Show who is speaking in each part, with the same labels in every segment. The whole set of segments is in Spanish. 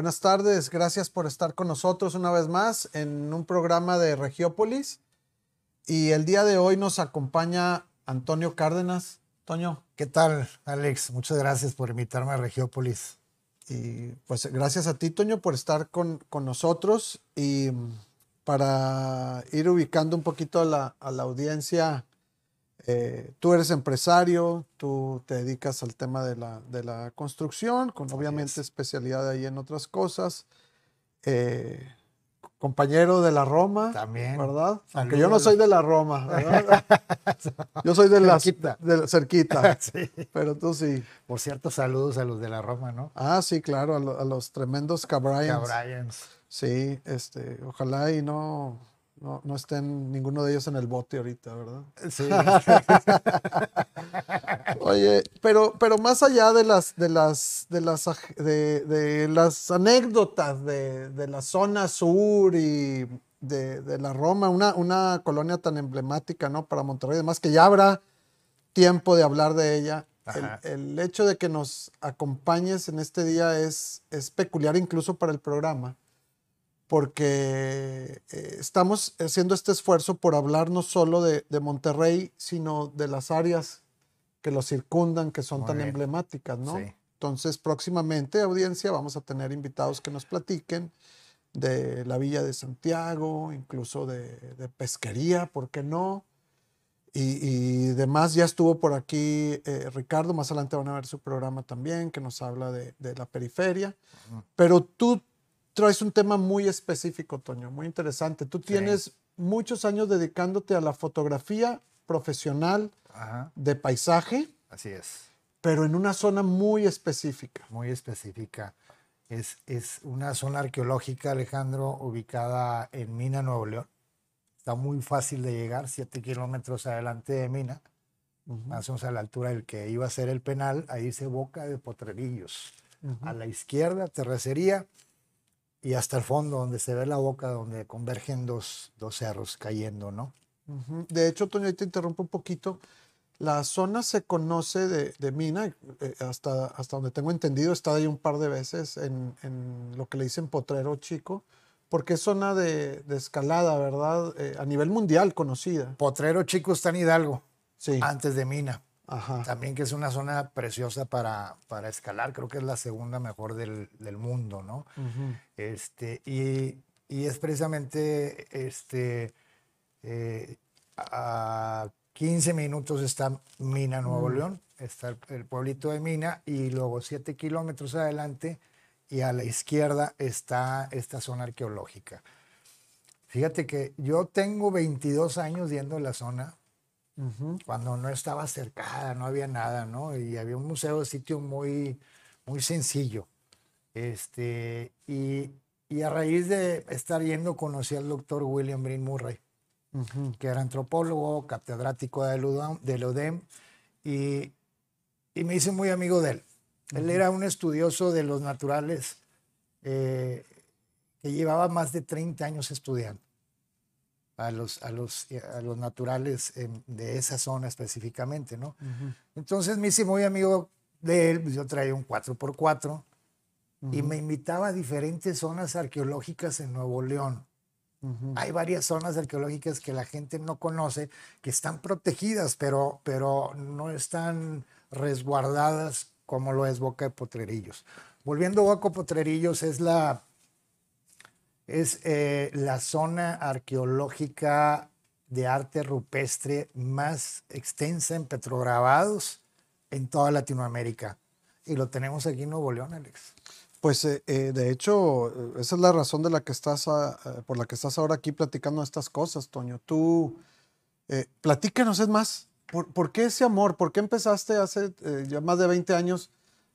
Speaker 1: Buenas tardes, gracias por estar con nosotros una vez más en un programa de Regiópolis. Y el día de hoy nos acompaña Antonio Cárdenas. Toño.
Speaker 2: ¿Qué tal, Alex? Muchas gracias por invitarme a Regiópolis.
Speaker 1: Y pues gracias a ti, Toño, por estar con, nosotros y para ir ubicando un poquito a la, a la audiencia eh, tú eres empresario, tú te dedicas al tema de la, de la construcción, con obviamente especialidad ahí en otras cosas. Eh, compañero de la Roma, también, ¿verdad? Aunque yo no soy de la Roma, ¿verdad? yo soy de la cerquita, de, cerquita sí. pero tú sí.
Speaker 2: Por cierto, saludos a los de la Roma, ¿no?
Speaker 1: Ah, sí, claro, a, los tremendos Cabryans.
Speaker 2: Cabryans.
Speaker 1: Sí, este, ojalá y no, no, no estén ninguno de ellos en el bote ahorita, ¿verdad? Sí. Oye, pero, pero más allá de las, de las, de las, de, las anécdotas de, la zona sur y de, la Roma, una, una colonia tan emblemática, ¿no? Para Monterrey, además que ya habrá tiempo de hablar de ella. El, el, hecho de que nos acompañes en este día es, es peculiar incluso para el programa porque eh, estamos haciendo este esfuerzo por hablar no solo de, Monterrey, sino de las áreas que lo circundan, que son tan emblemáticas, ¿no? Entonces, próximamente, audiencia, vamos a tener invitados que nos platiquen de la Villa de Santiago, incluso de, pesquería, ¿por qué no? Y, demás, ya estuvo por aquí eh, Ricardo, más adelante van a ver su programa también, que nos habla de, la periferia. Pero tú traes un tema muy específico, Toño, muy interesante. Tú tienes muchos años dedicándote a la fotografía profesional de paisaje.
Speaker 2: Así es.
Speaker 1: Pero en una zona muy específica.
Speaker 2: Muy específica. Es, es una zona arqueológica, Alejandro, ubicada en Mina, Nuevo León. Está muy fácil de llegar, siete kilómetros adelante de Mina, más o menos a la altura del que iba a ser el penal. Ahí dice Boca de Potrerillos. A la izquierda, terracería y hasta el fondo, donde se ve la boca, donde convergen dos, dos cerros cayendo, ¿no?
Speaker 1: De hecho, Toño, ahí te interrumpo un poquito. La zona se conoce de, de Mina, eh, hasta, hasta donde tengo entendido, he estado ahí un par de veces en, en lo que le dicen Potrero Chico, porque es zona de, de escalada, ¿verdad? Eh, a nivel mundial conocida.
Speaker 2: Potrero Chico está en Hidalgo, sí. antes de Mina. También que es una zona preciosa para, para, escalar, creo que es la segunda mejor del, del mundo, ¿no? este, y, y, es precisamente este, eh, a 15 minutos está Mina, Nuevo mm. León, está el, pueblito de Mina, y luego 7 kilómetros adelante y a la izquierda está esta zona arqueológica. Fíjate que yo tengo 22 años yendo a la zona, cuando no estaba cercada, no había nada, ¿no? Y había un museo de sitio muy, muy sencillo. Este, y, y, a raíz de estar yendo conocí al doctor William Breen Murray, que era antropólogo, catedrático de del UDEM, y, y, me hice muy amigo de él. Él era un estudioso de los naturales eh, que llevaba más de 30 años estudiando a los, a los, a los naturales de esa zona específicamente, ¿no? Entonces me hice muy amigo de él, pues, yo traía un 4x4 y me invitaba a diferentes zonas arqueológicas en Nuevo León. Hay varias zonas arqueológicas que la gente no conoce, que están protegidas, pero, pero no están resguardadas como lo es Boca de Potrerillos. Volviendo a Boca de Potrerillos, es la es eh, la zona arqueológica de arte rupestre más extensa en petrograbados en toda Latinoamérica. Y lo tenemos aquí en Nuevo León, Alex.
Speaker 1: Pues eh, eh, de hecho, esa es la razón de la que estás por la que estás ahora aquí platicando estas cosas, Toño. Tú, platícanos, es más, ¿por, qué ese amor? ¿Por qué empezaste hace ya más de 20 años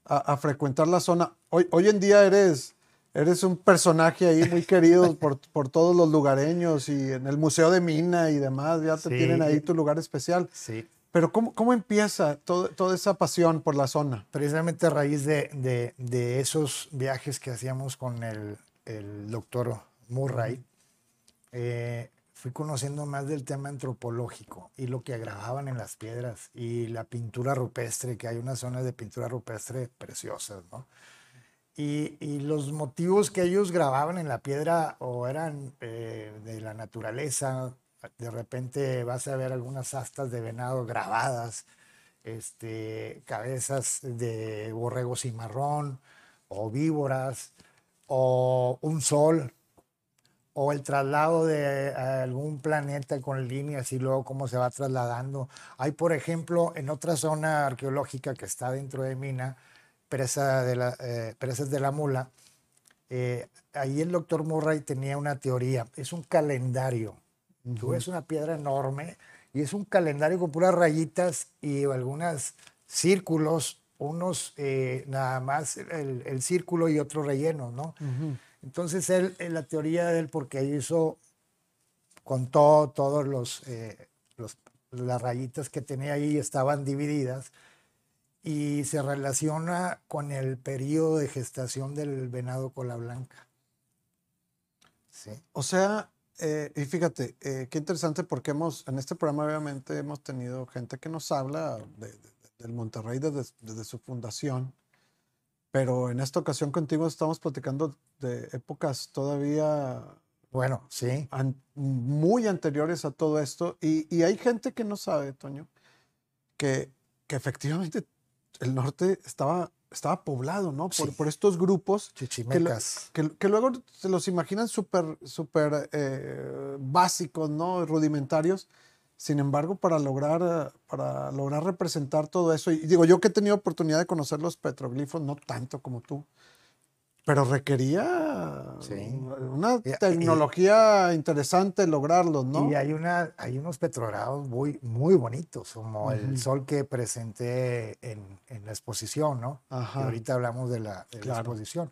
Speaker 1: a, frecuentar la zona? Hoy, hoy en día eres Eres un personaje ahí muy querido por, por, todos los lugareños y en el Museo de Mina y demás, ya te tienen ahí tu lugar especial.
Speaker 2: Sí.
Speaker 1: Pero ¿cómo, cómo empieza todo, toda esa pasión por la zona?
Speaker 2: Precisamente a raíz de, de, de esos viajes que hacíamos con el, el doctor Murray, eh, fui conociendo más del tema antropológico y lo que grababan en las piedras y la pintura rupestre, que hay unas zonas de pintura rupestre preciosas, ¿no? Y, los motivos que ellos grababan en la piedra o eran eh, de la naturaleza, de repente vas a ver algunas astas de venado grabadas, este, cabezas de borrego cimarrón o víboras o un sol o el traslado de algún planeta con líneas y luego cómo se va trasladando. Hay, por ejemplo, en otra zona arqueológica que está dentro de Mina, presa de la, eh, Presas de la Mula, eh, ahí el doctor Murray tenía una teoría, es un calendario. Tú ves una piedra enorme y es un calendario con puras rayitas y algunos círculos, unos eh, nada más el, círculo y otro relleno, ¿no? Entonces él, la teoría de él, porque hizo, contó todos los, los, las rayitas que tenía ahí estaban divididas, y se relaciona con el periodo de gestación del venado cola blanca.
Speaker 1: Sí. O sea, eh, y fíjate, eh, qué interesante porque hemos, en este programa obviamente hemos tenido gente que nos habla del Monterrey desde, su fundación, pero en esta ocasión contigo estamos platicando de épocas todavía...
Speaker 2: Bueno, sí.
Speaker 1: muy anteriores a todo esto, y, y, hay gente que no sabe, Toño, que, que efectivamente el norte estaba, estaba poblado, ¿no? Por, por estos grupos.
Speaker 2: Chichimecas.
Speaker 1: Que, que, luego se los imaginan súper, súper eh, básicos, ¿no? Rudimentarios. Sin embargo, para lograr, para lograr representar todo eso, y digo, yo que he tenido oportunidad de conocer los petroglifos, no tanto como tú, pero requería una tecnología interesante lograrlos, ¿no?
Speaker 2: Y hay, una, hay unos petrogrados muy, muy bonitos, como el sol que presenté en, en la exposición, ¿no? Y ahorita hablamos de la, exposición.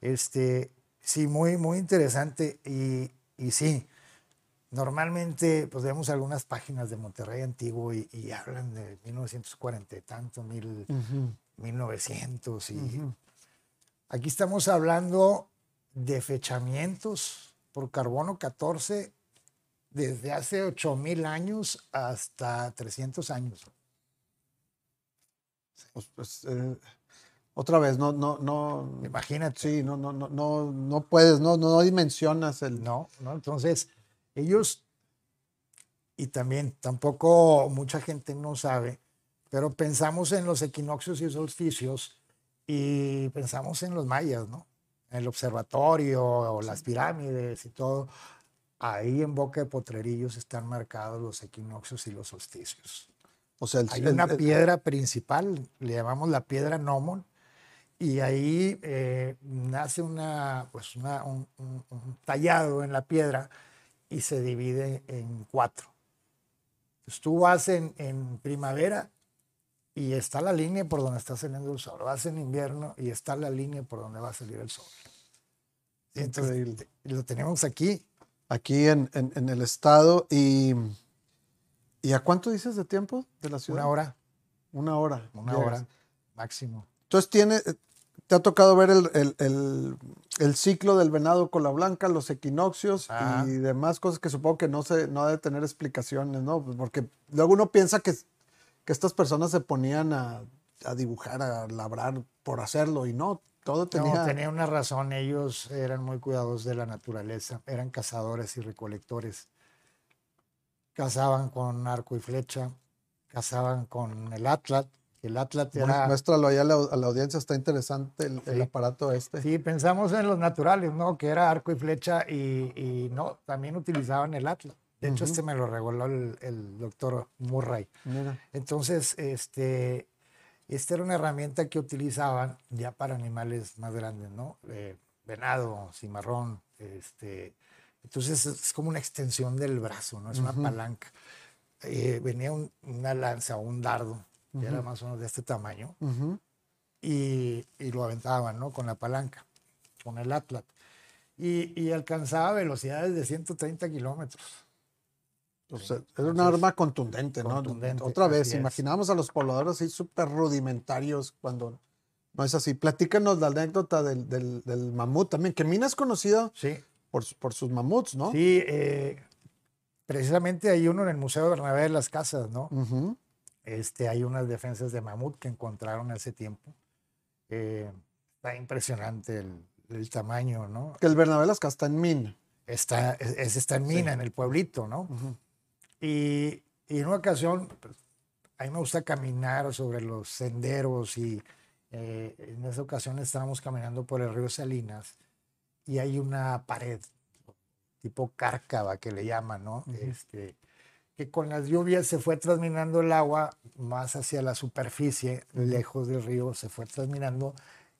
Speaker 2: Este, sí, muy, muy interesante. Y, y, sí, normalmente pues vemos algunas páginas de Monterrey antiguo y, hablan de 1940 y tanto, mil, 1900 y... Aquí estamos hablando de fechamientos por carbono 14 desde hace 8000 años hasta 300 años.
Speaker 1: Pues, pues, eh, otra vez, no, no, no.
Speaker 2: Imagínate.
Speaker 1: Sí, no, no, no, no, no puedes, no, no, dimensionas el.
Speaker 2: No, no. Entonces, ellos, y también tampoco mucha gente no sabe, pero pensamos en los equinoccios y solsticios y pensamos en los mayas, ¿no? El observatorio o las pirámides y todo. Ahí en Boca de Potrerillos están marcados los equinoccios y los solsticios. O sea, hay una piedra principal, le llamamos la piedra Nomon, y ahí eh, nace una, pues un, tallado en la piedra y se divide en cuatro. Entonces tú vas en, en primavera y está la línea por donde está saliendo el sol. Vas en invierno y está la línea por donde va a salir el sol. Entonces, lo tenemos aquí.
Speaker 1: Aquí en, en, el estado. Y, ¿Y a cuánto dices de tiempo de la ciudad?
Speaker 2: Una hora.
Speaker 1: Una hora.
Speaker 2: Una hora máximo.
Speaker 1: Entonces, tiene, te ha tocado ver el, el, el, ciclo del venado con la blanca, los equinoccios y demás cosas que supongo que no, se, no ha de tener explicaciones, ¿no? Porque luego uno piensa que que estas personas se ponían a, dibujar, a labrar por hacerlo y no, todo tenía...
Speaker 2: No, tenía una razón, ellos eran muy cuidadosos de la naturaleza, eran cazadores y recolectores. Cazaban con arco y flecha, cazaban con el atlat, el atlat era...
Speaker 1: Muéstralo ahí a la, audiencia, está interesante el, aparato este.
Speaker 2: Sí, pensamos en los naturales, ¿no? Que era arco y flecha y, y no, también utilizaban el atlat. De hecho, este me lo regaló el, doctor Murray. Entonces, este, esta era una herramienta que utilizaban ya para animales más grandes, ¿no? Eh, venado, cimarrón, este. Entonces es como una extensión del brazo, ¿no? Es una palanca. Eh, venía una lanza o un dardo, que era más o menos de este tamaño, y, lo aventaban, ¿no? Con la palanca, con el atlat. Y, y alcanzaba velocidades de 130 kilómetros.
Speaker 1: O sea, era un arma contundente, ¿no? Otra vez, imaginamos a los pobladores así súper rudimentarios cuando no es así. Platícanos la anécdota del, del, mamut también, que Mina es conocido
Speaker 2: sí.
Speaker 1: por, por sus mamuts, ¿no?
Speaker 2: Sí, eh, precisamente hay uno en el Museo de Bernabé de las Casas, ¿no? este, hay unas defensas de mamut que encontraron hace tiempo. Eh, Está impresionante el, tamaño, ¿no?
Speaker 1: Que el Bernabé Las está en Mina.
Speaker 2: Está, es, está en Mina, en el pueblito, ¿no? Y, y, en una ocasión, pues, a mí me gusta caminar sobre los senderos y eh, en esa ocasión estábamos caminando por el río Salinas y hay una pared tipo cárcava que le llaman, ¿no? este, que con las lluvias se fue transminando el agua más hacia la superficie, lejos del río, se fue transminando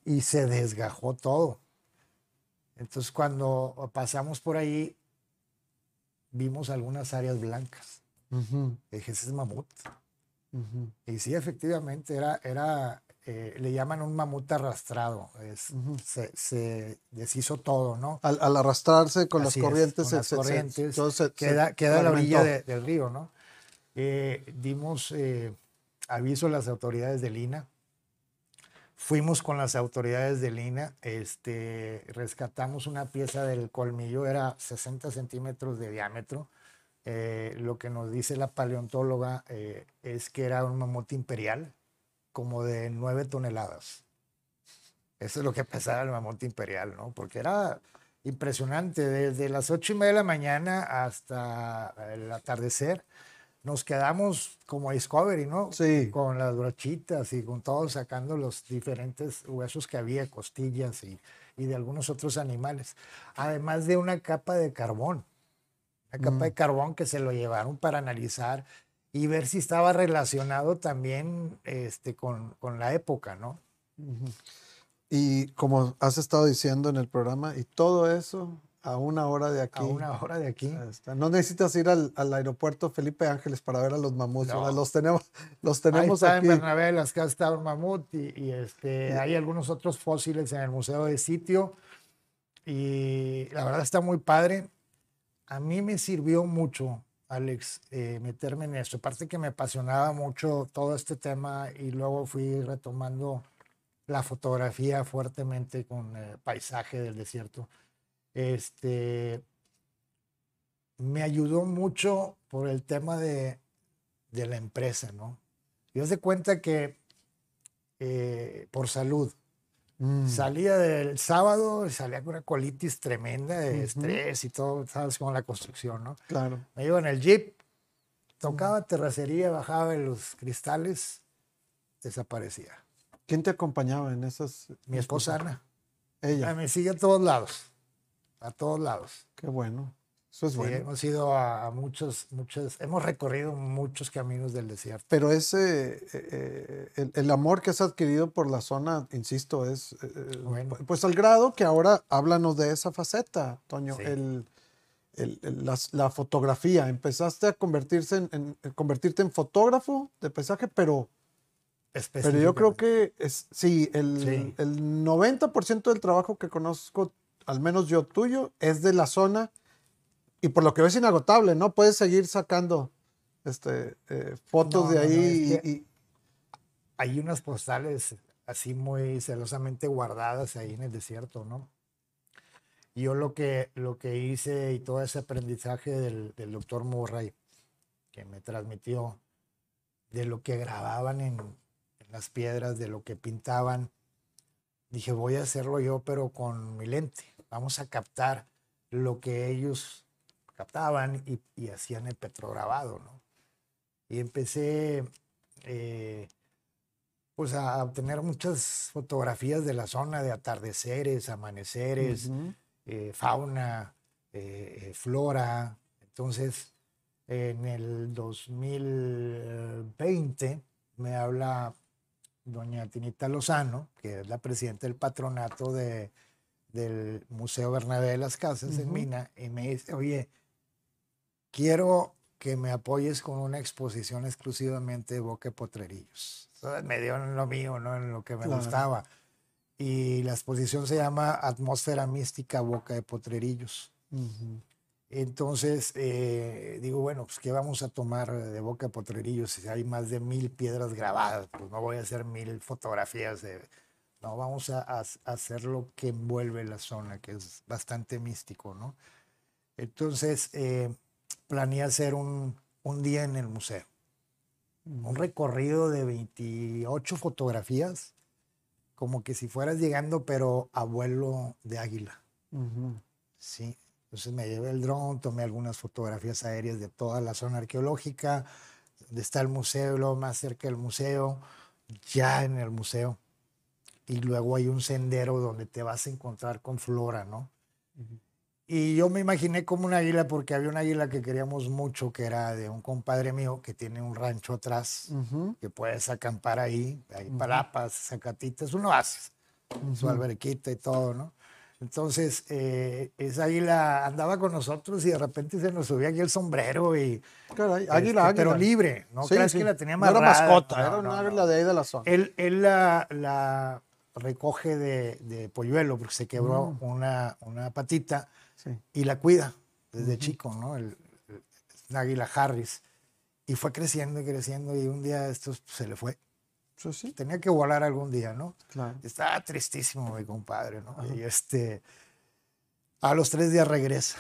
Speaker 2: y se desgajó todo. Entonces cuando pasamos por ahí, vimos algunas áreas blancas. dije, ese es mamut. Y sí, efectivamente, era, era eh, le llaman un mamut arrastrado. Es, se, deshizo todo, ¿no?
Speaker 1: Al, arrastrarse con las corrientes,
Speaker 2: se, queda, queda a la orilla del río, ¿no? Eh, dimos eh, aviso a las autoridades de Lina. Fuimos con las autoridades de Lina, este, rescatamos una pieza del colmillo, era 60 centímetros de diámetro. lo que nos dice la paleontóloga es que era un mamut imperial, como de 9 toneladas. Eso es lo que pesaba el mamut imperial, ¿no? Porque era impresionante. Desde las ocho y media de la mañana hasta el atardecer, nos quedamos como Discovery, ¿no?
Speaker 1: Sí.
Speaker 2: Con las brochitas y con todo sacando los diferentes huesos que había, costillas y, y de algunos otros animales. Además de una capa de carbón. Una capa mm. de carbón que se lo llevaron para analizar y ver si estaba relacionado también este, con, con la época, ¿no?
Speaker 1: Y como has estado diciendo en el programa, y todo eso a una hora de aquí. A
Speaker 2: una hora de aquí.
Speaker 1: No necesitas ir al, al aeropuerto Felipe Ángeles para ver a los mamuts. Los tenemos, los tenemos
Speaker 2: Ahí
Speaker 1: está
Speaker 2: en Bernabé, las casas está un mamut y, y este, hay algunos otros fósiles en el Museo de Sitio. Y la verdad está muy padre. A mí me sirvió mucho Alex, eh, meterme en esto. Aparte que me apasionaba mucho todo este tema y luego fui retomando la fotografía fuertemente con el paisaje del desierto. Este, me ayudó mucho por el tema de, de la empresa, ¿no? Yo se cuenta que eh, por salud, Mm. Salía del sábado y salía con una colitis tremenda de estrés y todo, sabes, como la construcción, ¿no?
Speaker 1: Claro.
Speaker 2: Me iba en el jeep, tocaba terracería, bajaba en los cristales, desaparecía.
Speaker 1: ¿Quién te acompañaba en esas?
Speaker 2: Mi esposa Ana.
Speaker 1: Ella.
Speaker 2: Me sigue a todos lados, a todos lados.
Speaker 1: Qué bueno. Eso es bueno.
Speaker 2: Hemos ido a, muchos, muchos, hemos recorrido muchos caminos del desierto.
Speaker 1: Pero ese, eh, eh, el, amor que has adquirido por la zona, insisto, es, eh, bueno. pues al grado que ahora háblanos de esa faceta, Toño, el, la, fotografía. Empezaste a convertirse en, convertirte en fotógrafo de paisaje, pero, pero yo creo que es, sí, el, sí. el 90% del trabajo que conozco, al menos yo tuyo, es de la zona y por lo que ves inagotable, ¿no? Puedes seguir sacando este, eh, fotos de ahí. y,
Speaker 2: Hay unas postales así muy celosamente guardadas ahí en el desierto, ¿no? Yo lo que, lo que hice y todo ese aprendizaje del, del doctor Murray, que me transmitió de lo que grababan en, en las piedras, de lo que pintaban, dije, voy a hacerlo yo, pero con mi lente. Vamos a captar lo que ellos captaban y, hacían el petrograbado, ¿no? Y empecé eh, pues a obtener muchas fotografías de la zona de atardeceres, amaneceres, eh, fauna, eh, flora. Entonces, en el 2020 me habla doña Tinita Lozano, que es la presidenta del patronato de, del Museo Bernabé de las Casas en Mina, y me dice, oye, quiero que me apoyes con una exposición exclusivamente de Boca de Potrerillos. me dio en lo mío, ¿no? en lo que me gustaba. Y la exposición se llama Atmósfera Mística Boca de Potrerillos. Entonces, eh, digo, bueno, pues ¿qué vamos a tomar de Boca de Potrerillos? Si hay más de mil piedras grabadas, pues no voy a hacer mil fotografías de... No, vamos a, a hacer lo que envuelve la zona, que es bastante místico, ¿no? Entonces, eh, planeé hacer un, un día en el museo. Un recorrido de 28 fotografías como que si fueras llegando, pero a vuelo de águila. Sí. Entonces me llevé el dron, tomé algunas fotografías aéreas de toda la zona arqueológica, donde está el museo, luego más cerca del museo, ya en el museo. Y luego hay un sendero donde te vas a encontrar con flora, ¿no? Y yo me imaginé como un águila porque había un águila que queríamos mucho, que era de un compadre mío que tiene un rancho atrás, que puedes acampar ahí, hay palapas, zacatitas, uno hace su alberquita y todo, ¿no? Entonces, eh, esa águila andaba con nosotros y de repente se nos subía aquí el sombrero y...
Speaker 1: Caray, águila, este, águila.
Speaker 2: Pero libre, ¿no? Sí, que la tenía más
Speaker 1: No era mascota, era una águila de ahí de la zona.
Speaker 2: Él, él la, la, recoge de, de, polluelo porque se quebró mm. una, una patita y la cuida desde chico, ¿no? El, el, águila Harris. Y fue creciendo y creciendo y un día esto se le fue.
Speaker 1: sí.
Speaker 2: Tenía que volar algún día, ¿no? Claro. Estaba tristísimo mi compadre, ¿no? Y este, a los tres días regresa,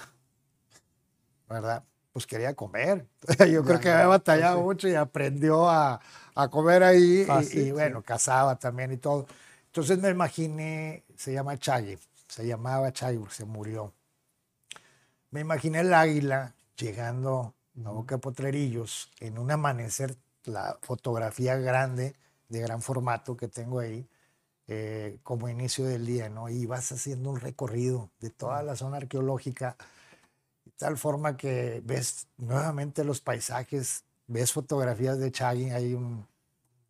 Speaker 2: ¿verdad? Pues quería comer. Yo creo que había batallado mucho y aprendió a, a comer ahí y, bueno, cazaba también y todo. Entonces me imaginé, se llama Chagui, se llamaba Chagui se murió. Me imaginé el águila llegando a Boca Potrerillos en un amanecer, la fotografía grande, de gran formato que tengo ahí, eh, como inicio del día, ¿no? Y vas haciendo un recorrido de toda la zona arqueológica, de tal forma que ves nuevamente los paisajes, ves fotografías de Chagui, hay un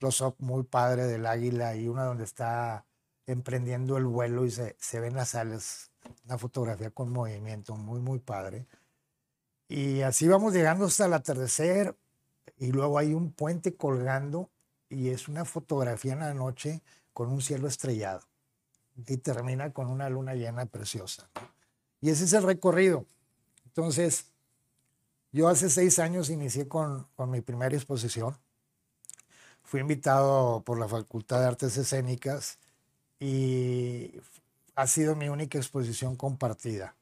Speaker 2: close-up muy padre del águila y una donde está emprendiendo el vuelo y se, se ven las alas una fotografía con movimiento muy, muy padre. Y así vamos llegando hasta el atardecer y luego hay un puente colgando y es una fotografía en la noche con un cielo estrellado y termina con una luna llena preciosa. Y ese es el recorrido. Entonces, yo hace seis años inicié con, con mi primera exposición. Fui invitado por la Facultad de Artes Escénicas y ha sido mi única exposición compartida.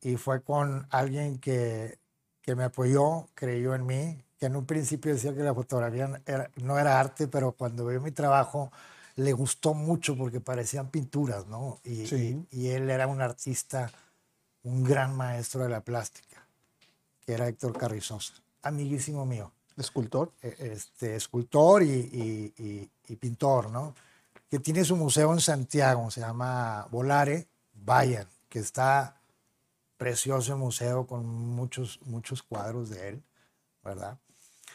Speaker 2: Y fue con alguien que, que me apoyó, creyó en mí, que en un principio decía que la fotografía no era arte, pero cuando vio mi trabajo le gustó mucho porque parecían pinturas, ¿no? Y, y, él era un artista, un gran maestro de la plástica, que era Héctor Carrizosa, amiguísimo mío.
Speaker 1: ¿Escultor?
Speaker 2: E, este, escultor y, y pintor, ¿no? que tiene su museo en Santiago, se llama Volare, vayan, que está precioso el museo con muchos, muchos cuadros de él, ¿verdad?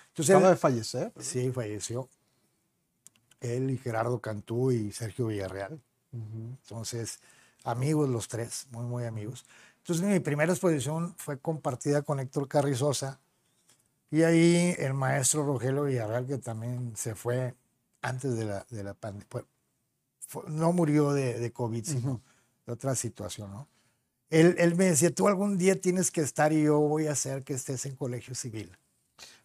Speaker 1: Entonces, Acaba de fallecer.
Speaker 2: Sí, falleció. Él y Gerardo Cantú y Sergio Villarreal. Entonces, amigos los tres, muy, muy amigos. Entonces, mi primera exposición fue compartida con Héctor Carrizosa. Y ahí el maestro Rogelio Villarreal, que también se fue antes de la, de la pandemia, no murió de, de COVID, sino de otra situación, ¿no? Él, él, me decía, tú algún día tienes que estar y yo voy a hacer que estés en colegio civil.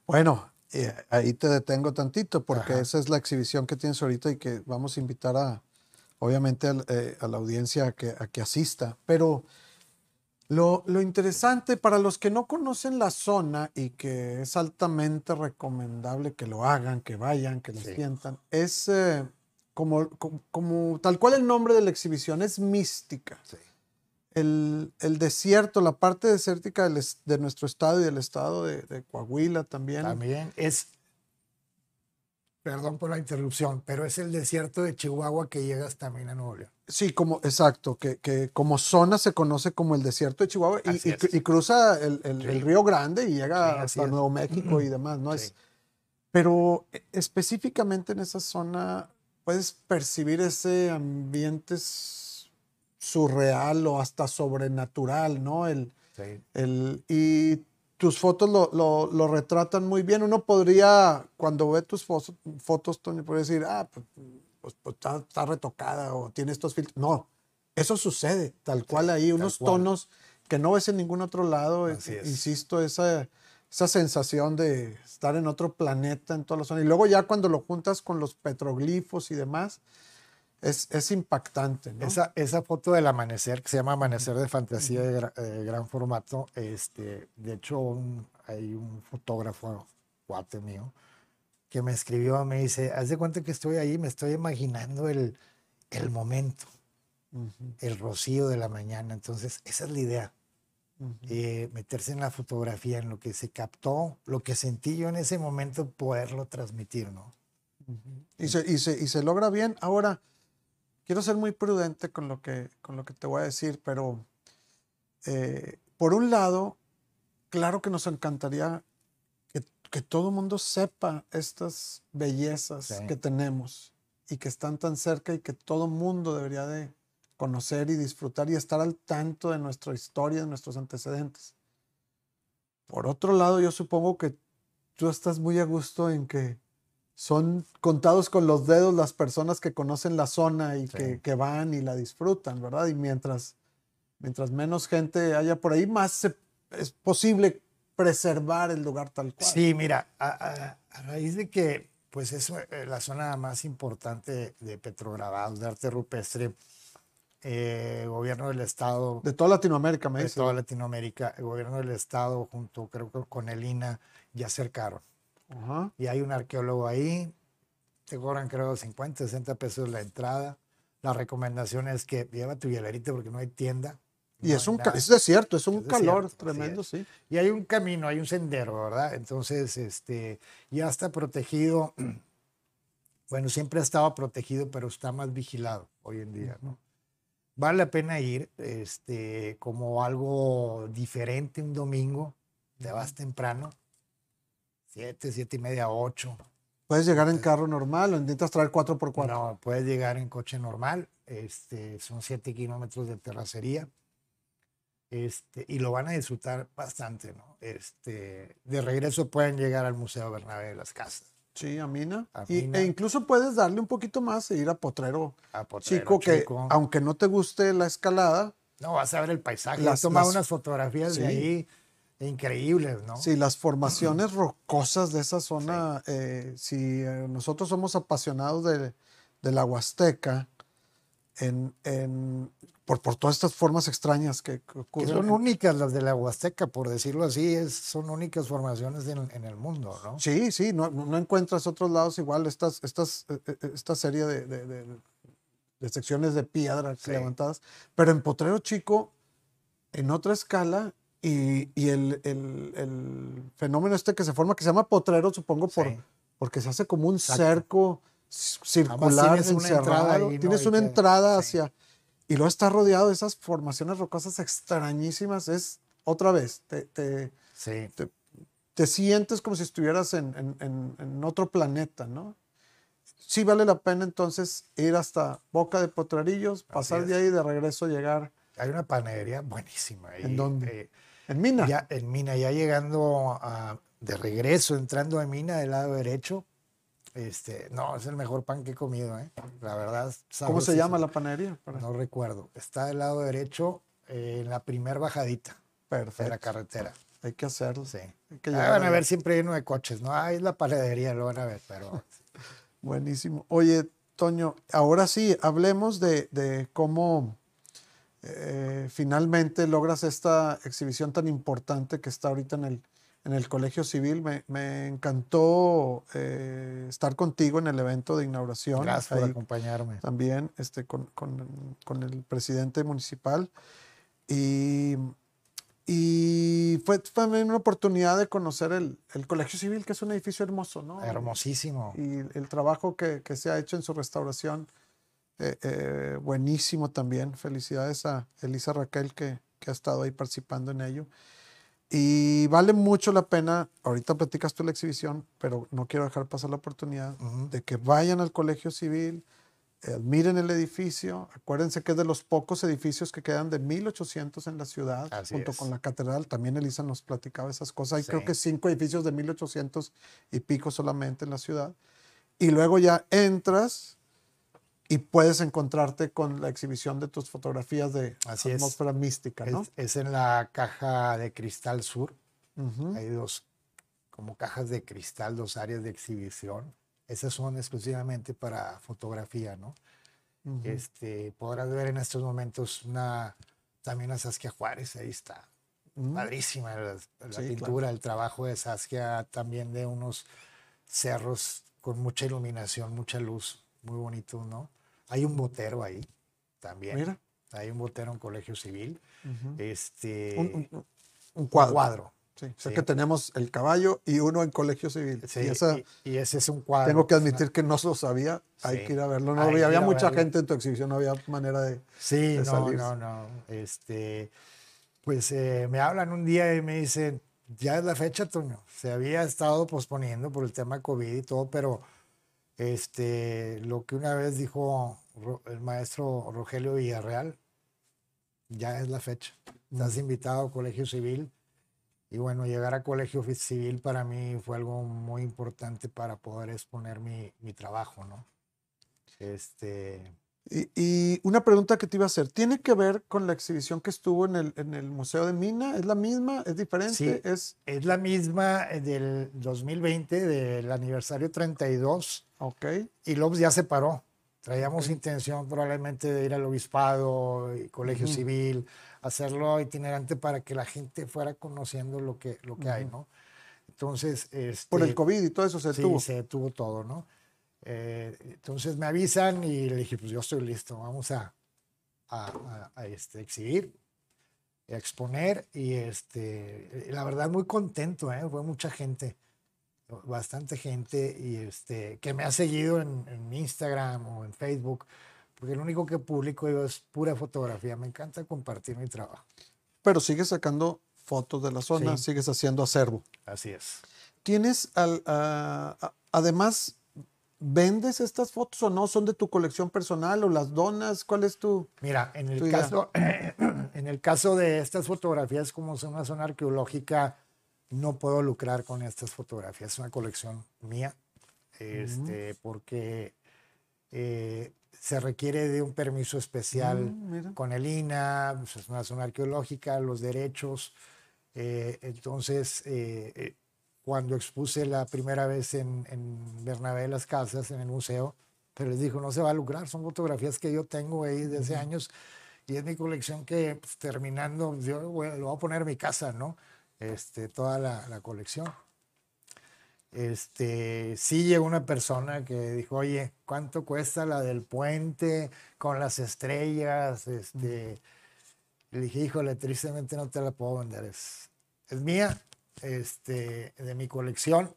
Speaker 1: Bueno, eh, ahí te detengo tantito porque esa es la exhibición que tienes ahorita y que vamos a invitar a, obviamente, eh, a, la audiencia a que, a que asista. Pero lo, lo, interesante para los que no conocen la zona y que es altamente recomendable que lo hagan, que vayan, que lo sientan, es... Eh, como, como, tal cual el nombre de la exhibición, es mística. El, el, desierto, la parte desértica de nuestro estado y del estado de, Coahuila también.
Speaker 2: También es, perdón por la interrupción, pero es el desierto de Chihuahua que llegas también a Nuevo León.
Speaker 1: Sí, como, exacto, que, que como zona se conoce como el desierto de Chihuahua y, y, cruza el, el, Río Grande y llega hasta Nuevo México y demás, ¿no? Es, pero e, específicamente en esa zona puedes percibir ese ambiente surreal o hasta sobrenatural, ¿no? El, el, y tus fotos lo, lo, lo, retratan muy bien. Uno podría, cuando ve tus fotos, fotos Tony, puede decir, ah, pues, pues, pues está, retocada o tiene estos filtros. No, eso sucede, tal cual ahí, unos tonos que no ves en ningún otro lado. Insisto, esa esa sensación de estar en otro planeta en toda la zona. Y luego ya cuando lo juntas con los petroglifos y demás, es, es impactante.
Speaker 2: Esa, esa foto del amanecer, que se llama Amanecer de Fantasía de, gran formato, este, de hecho hay un fotógrafo, cuate mío, que me escribió, me dice, haz de cuenta que estoy ahí, me estoy imaginando el, el momento, el rocío de la mañana. Entonces, esa es la idea. Eh, meterse en la fotografía, en lo que se captó, lo que sentí yo en ese momento, poderlo transmitir, ¿no?
Speaker 1: y, se, y, se, y, se, logra bien. Ahora, quiero ser muy prudente con lo que, con lo que te voy a decir, pero eh, por un lado, claro que nos encantaría que, que todo el mundo sepa estas bellezas que tenemos y que están tan cerca y que todo el mundo debería de conocer y disfrutar y estar al tanto de nuestra historia, de nuestros antecedentes. Por otro lado, yo supongo que tú estás muy a gusto en que son contados con los dedos las personas que conocen la zona y que, que, van y la disfrutan, ¿verdad? Y mientras, mientras menos gente haya por ahí, más es posible preservar el lugar tal cual.
Speaker 2: Sí, mira, a, raíz de que pues es eh, la zona más importante de petrograbados, de arte rupestre, eh, gobierno del estado...
Speaker 1: De toda Latinoamérica, me
Speaker 2: dice. De toda Latinoamérica, el gobierno del estado junto creo que con el INA ya acercaron y hay un arqueólogo ahí, te cobran creo 50, 60 pesos la entrada. La recomendación es que lleva tu hielerita porque no hay tienda.
Speaker 1: Y es, un, es desierto, es un calor tremendo, sí.
Speaker 2: Y hay un camino, hay un sendero, ¿verdad? Entonces, este, ya está protegido. Bueno, siempre ha estado protegido, pero está más vigilado hoy en día, ¿no? Vale la pena ir este, como algo diferente un domingo, te vas temprano, Siete, siete y media, ocho.
Speaker 1: ¿Puedes llegar en carro normal o intentas traer 4x4?
Speaker 2: No, puedes llegar en coche normal. Este, son siete kilómetros de terracería. Este, y lo van a disfrutar bastante, ¿no? Este, de regreso pueden llegar al Museo Bernabé de las Casas.
Speaker 1: Sí, a Mina. e incluso puedes darle un poquito más e ir a Potrero, a Chico, que aunque no te guste la escalada.
Speaker 2: No, vas a ver el paisaje. Las, tomado unas fotografías de ahí increíbles, ¿no?
Speaker 1: Sí, las formaciones rocosas de esa zona, eh, si eh, nosotros somos apasionados de, la Huasteca, en, por, por, todas estas formas extrañas que,
Speaker 2: ocurren. son únicas las de la Huasteca, por decirlo así, es, son únicas formaciones en, el mundo, ¿no?
Speaker 1: Sí, sí, no, no, encuentras otros lados igual estas, estas, eh, esta serie de, de, secciones de piedra levantadas, pero en Potrero Chico, en otra escala, y, y el, el, el, fenómeno este que se forma, que se llama potrero, supongo, por, porque se hace como un cerco circular tienes encerrado. Una tienes una entrada hacia... Y luego está rodeado de esas formaciones rocosas extrañísimas. Es otra vez, te, te, te, te sientes como si estuvieras en, en, en, otro planeta, ¿no? Sí vale la pena entonces ir hasta Boca de Potrerillos, pasar de ahí de regreso llegar.
Speaker 2: Hay una panadería buenísima. Ahí,
Speaker 1: ¿En dónde? Eh, en Mina.
Speaker 2: Ya, en Mina, ya llegando a, de regreso, entrando en Mina del lado derecho. Este, no, es el mejor pan que he comido, ¿eh? La verdad.
Speaker 1: ¿Cómo se llama la panadería?
Speaker 2: No recuerdo. Está del lado derecho, eh, en la primer bajadita
Speaker 1: Perfecto.
Speaker 2: de la carretera.
Speaker 1: Hay que hacerlo.
Speaker 2: Sí. van a ver siempre lleno de coches, ¿no? Ah, es la panadería, lo van a ver, pero.
Speaker 1: Buenísimo. Oye, Toño, ahora sí, hablemos de, de cómo eh, finalmente logras esta exhibición tan importante que está ahorita en el, en el Colegio Civil. Me, encantó eh, estar contigo en el evento de inauguración.
Speaker 2: Gracias por acompañarme.
Speaker 1: También este, con, con, el presidente municipal. Y, y fue también una oportunidad de conocer el, el, Colegio Civil, que es un edificio hermoso, ¿no?
Speaker 2: Hermosísimo.
Speaker 1: Y el trabajo que, que se ha hecho en su restauración eh, eh, buenísimo también. Felicidades a Elisa Raquel que, que, ha estado ahí participando en ello. Y vale mucho la pena, ahorita platicas tú la exhibición, pero no quiero dejar pasar la oportunidad de que vayan al Colegio Civil, admiren el edificio. Acuérdense que es de los pocos edificios que quedan de 1800 en la ciudad, junto con la catedral. También Elisa nos platicaba esas cosas. Hay creo que cinco edificios de 1800 y pico solamente en la ciudad. Y luego ya entras y puedes encontrarte con la exhibición de tus fotografías de atmósfera mística, ¿no?
Speaker 2: Es, en la caja de cristal sur. Hay dos como cajas de cristal, dos áreas de exhibición. Esas son exclusivamente para fotografía, ¿no? este, podrás ver en estos momentos una, también a Saskia Juárez, ahí está. Padrísima la, pintura, el trabajo de Saskia, también de unos cerros con mucha iluminación, mucha luz, muy bonito, ¿no? Hay un botero ahí también. Mira. Hay un botero en colegio civil. este,
Speaker 1: un, cuadro. Sí, sé que tenemos el caballo y uno en colegio civil.
Speaker 2: Sí, y, ese es un cuadro.
Speaker 1: Tengo que admitir que no lo sabía, hay que ir a verlo. No, había, mucha gente en tu exhibición, no había manera de.
Speaker 2: Sí, no, no, no. Este, pues eh, me hablan un día y me dicen, ya es la fecha, Toño. Se había estado posponiendo por el tema COVID y todo, pero este, lo que una vez dijo el maestro Rogelio Villarreal, ya es la fecha. Estás invitado al Colegio Civil y bueno, llegar a colegio civil para mí fue algo muy importante para poder exponer mi, mi trabajo, ¿no? Este...
Speaker 1: Y, una pregunta que te iba a hacer, ¿tiene que ver con la exhibición que estuvo en el, en el Museo de Mina? ¿Es la misma? ¿Es diferente?
Speaker 2: Sí,
Speaker 1: es...
Speaker 2: es la misma del 2020, del aniversario 32.
Speaker 1: Ok.
Speaker 2: Y luego ya se paró. Traíamos intención probablemente de ir al obispado y colegio civil, hacerlo itinerante para que la gente fuera conociendo lo que, lo que hay, ¿no? Entonces... Este,
Speaker 1: Por el COVID y todo eso se
Speaker 2: sí, se detuvo todo, ¿no? Eh, entonces me avisan y le dije, pues yo estoy listo, vamos a, a, este, exhibir, a exponer y este, la verdad muy contento, ¿eh? fue mucha gente, bastante gente y este, que me ha seguido en, en Instagram o en Facebook porque lo único que publico yo es pura fotografía. Me encanta compartir mi trabajo.
Speaker 1: Pero sigues sacando fotos de la zona, sigues haciendo acervo.
Speaker 2: Así es.
Speaker 1: ¿Tienes, al, además, vendes estas fotos o no? ¿Son de tu colección personal o las donas? ¿Cuál es tu
Speaker 2: Mira, en el, caso, en el caso de estas fotografías, como es una zona arqueológica, no puedo lucrar con estas fotografías. Es una colección mía, este, porque eh, se requiere de un permiso especial mm, con el INA, pues, es una zona arqueológica, los derechos. Eh, entonces, eh, cuando expuse la primera vez en, en, Bernabé las Casas, en el museo, pero les dijo, no se va a lucrar, son fotografías que yo tengo ahí desde hace años y es mi colección que pues, terminando, yo lo voy a poner en mi casa, ¿no? Este, toda la, la colección este, sí llegó una persona que dijo, oye, ¿cuánto cuesta la del puente con las estrellas? Este, le dije, híjole, tristemente no te la puedo vender, es, es mía, este, de mi colección.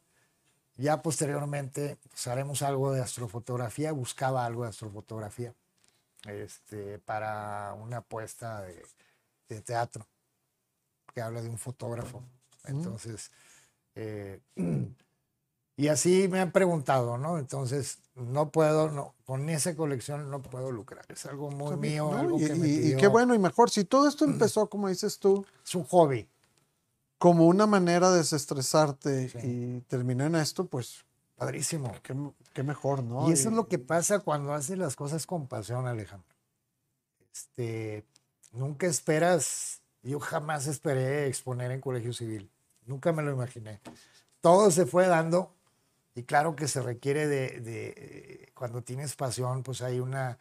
Speaker 2: Ya posteriormente pues, haremos algo de astrofotografía, buscaba algo de astrofotografía este, para una apuesta de, de teatro que habla de un fotógrafo. Entonces, eh, Y así me han preguntado, ¿no? Entonces, no puedo, no, con esa colección no puedo lucrar. Es algo muy mío, algo
Speaker 1: y,
Speaker 2: que me
Speaker 1: y, qué bueno y mejor. Si todo esto empezó, como dices tú.
Speaker 2: Es un hobby.
Speaker 1: Como una manera de desestresarte y terminar en esto, pues.
Speaker 2: Padrísimo.
Speaker 1: Qué, mejor, ¿no?
Speaker 2: Y eso es lo que pasa cuando haces las cosas con pasión, Alejandro. Este, nunca esperas, yo jamás esperé exponer en colegio civil. Nunca me lo imaginé. Todo se fue dando y claro que se requiere de, cuando tienes pasión, pues hay una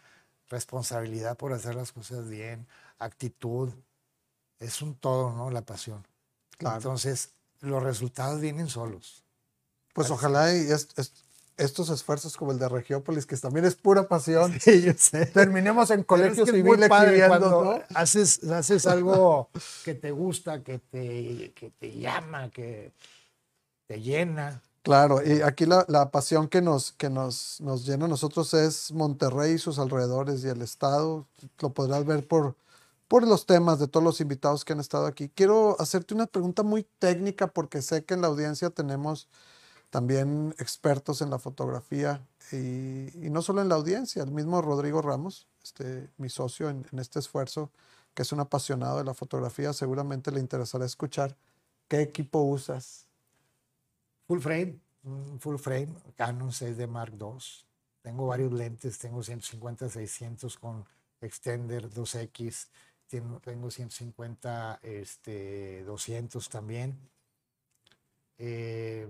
Speaker 2: responsabilidad por hacer las cosas bien, actitud, es un todo, ¿no? La pasión. Entonces, los resultados vienen solos.
Speaker 1: Pues ojalá y estos esfuerzos como el de Regiópolis, que también es pura pasión, terminemos en colegio civil
Speaker 2: cuando haces, haces algo que te gusta, que te, que te llama, que te llena.
Speaker 1: Claro, y aquí la, pasión que, nos, que nos, nos llena a nosotros es Monterrey y sus alrededores y el estado. Lo podrás ver por, por los temas de todos los invitados que han estado aquí. Quiero hacerte una pregunta muy técnica porque sé que en la audiencia tenemos también expertos en la fotografía y, no solo en la audiencia, el mismo Rodrigo Ramos, este, mi socio en, en este esfuerzo, que es un apasionado de la fotografía, seguramente le interesará escuchar qué equipo usas
Speaker 2: Full frame, full frame, Canon 6D Mark II. Tengo varios lentes, tengo 150 600 con extender 2X, tengo, tengo 150 este, 200 también.
Speaker 1: Eh,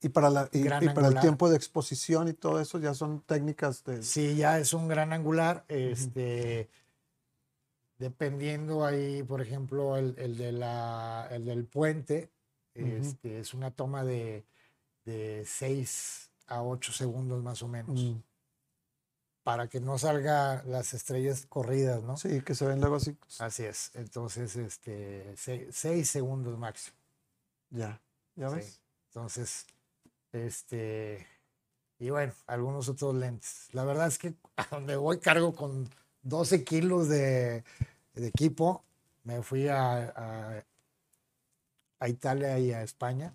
Speaker 1: y para, la, y, para el tiempo de exposición y todo eso ya son técnicas de...
Speaker 2: Sí, ya es un gran angular. Este, Dependiendo ahí, por ejemplo, el, el, de la, el del puente, este, es una toma de de 6 a 8 segundos más o menos. Mm. Para que no salga las estrellas corridas, ¿no?
Speaker 1: Sí, que se ven luego así.
Speaker 2: Así es. Entonces, este, seis, segundos máximo.
Speaker 1: Ya, ya ves.
Speaker 2: Entonces, este, y bueno, algunos otros lentes. La verdad es que a donde voy cargo con 12 kilos de, equipo. Me fui a, a, Italia y a España.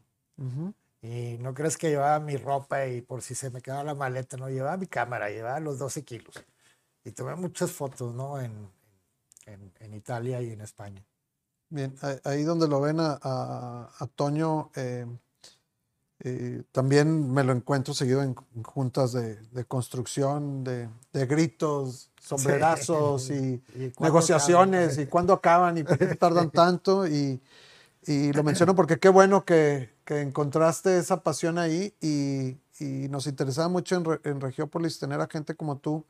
Speaker 2: Y no crees que llevaba mi ropa y por si se me quedaba la maleta, no, llevaba mi cámara, llevaba los 12 kilos. Y tomé muchas fotos, ¿no? En, en, Italia y en España.
Speaker 1: Bien, ahí donde lo ven a, a, Toño, eh, eh, también me lo encuentro seguido en juntas de, de construcción, de, de, gritos, sombrerazos y, negociaciones y cuándo acaban y por qué tardan tanto. Y, y lo menciono porque qué bueno que, que encontraste esa pasión ahí y, y nos interesaba mucho en, en, Regiópolis tener a gente como tú,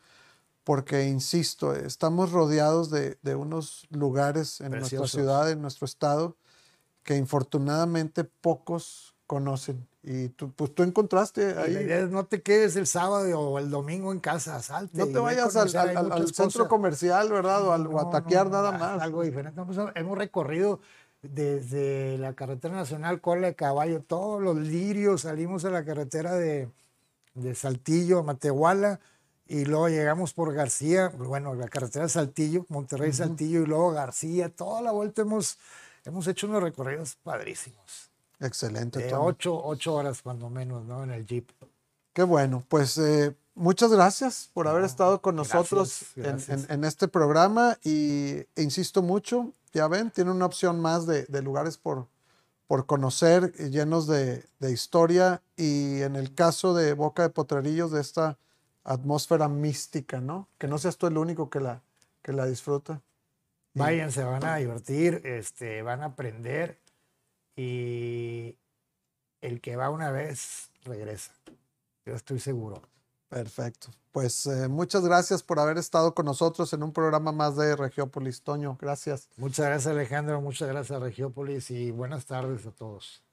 Speaker 1: porque, insisto, estamos rodeados de, de unos lugares en nuestra ciudad, en nuestro estado, que infortunadamente pocos conocen. Y tú, pues tú encontraste ahí.
Speaker 2: no te quedes el sábado o el domingo en casa, salte.
Speaker 1: No te vayas al, al, centro comercial, ¿verdad? O, al, a taquear nada más.
Speaker 2: Algo diferente. Pues, hemos recorrido desde la carretera nacional Cola de Caballo, todos los lirios, salimos a la carretera de, de Saltillo, Matehuala, y luego llegamos por García, bueno, la carretera de Saltillo, Monterrey, Saltillo, y luego García, toda la vuelta hemos, hemos hecho unos recorridos padrísimos.
Speaker 1: Excelente.
Speaker 2: De ocho, ocho, horas cuando menos, ¿no? En el Jeep.
Speaker 1: Qué bueno, pues eh, muchas gracias por haber estado con nosotros En, en, este programa y e insisto mucho, ya ven, tiene una opción más de, de lugares por, por conocer, eh, llenos de, de, historia y en el caso de Boca de Potrerillos, de esta atmósfera mística, ¿no? Que no seas tú el único que la, que la disfruta.
Speaker 2: Vayan, se van a divertir, este, van a aprender y el que va una vez regresa. Yo estoy seguro.
Speaker 1: Perfecto. Pues eh, muchas gracias por haber estado con nosotros en un programa más de Regiópolis. Toño, gracias.
Speaker 2: Muchas gracias Alejandro, muchas gracias Regiópolis y buenas tardes a todos.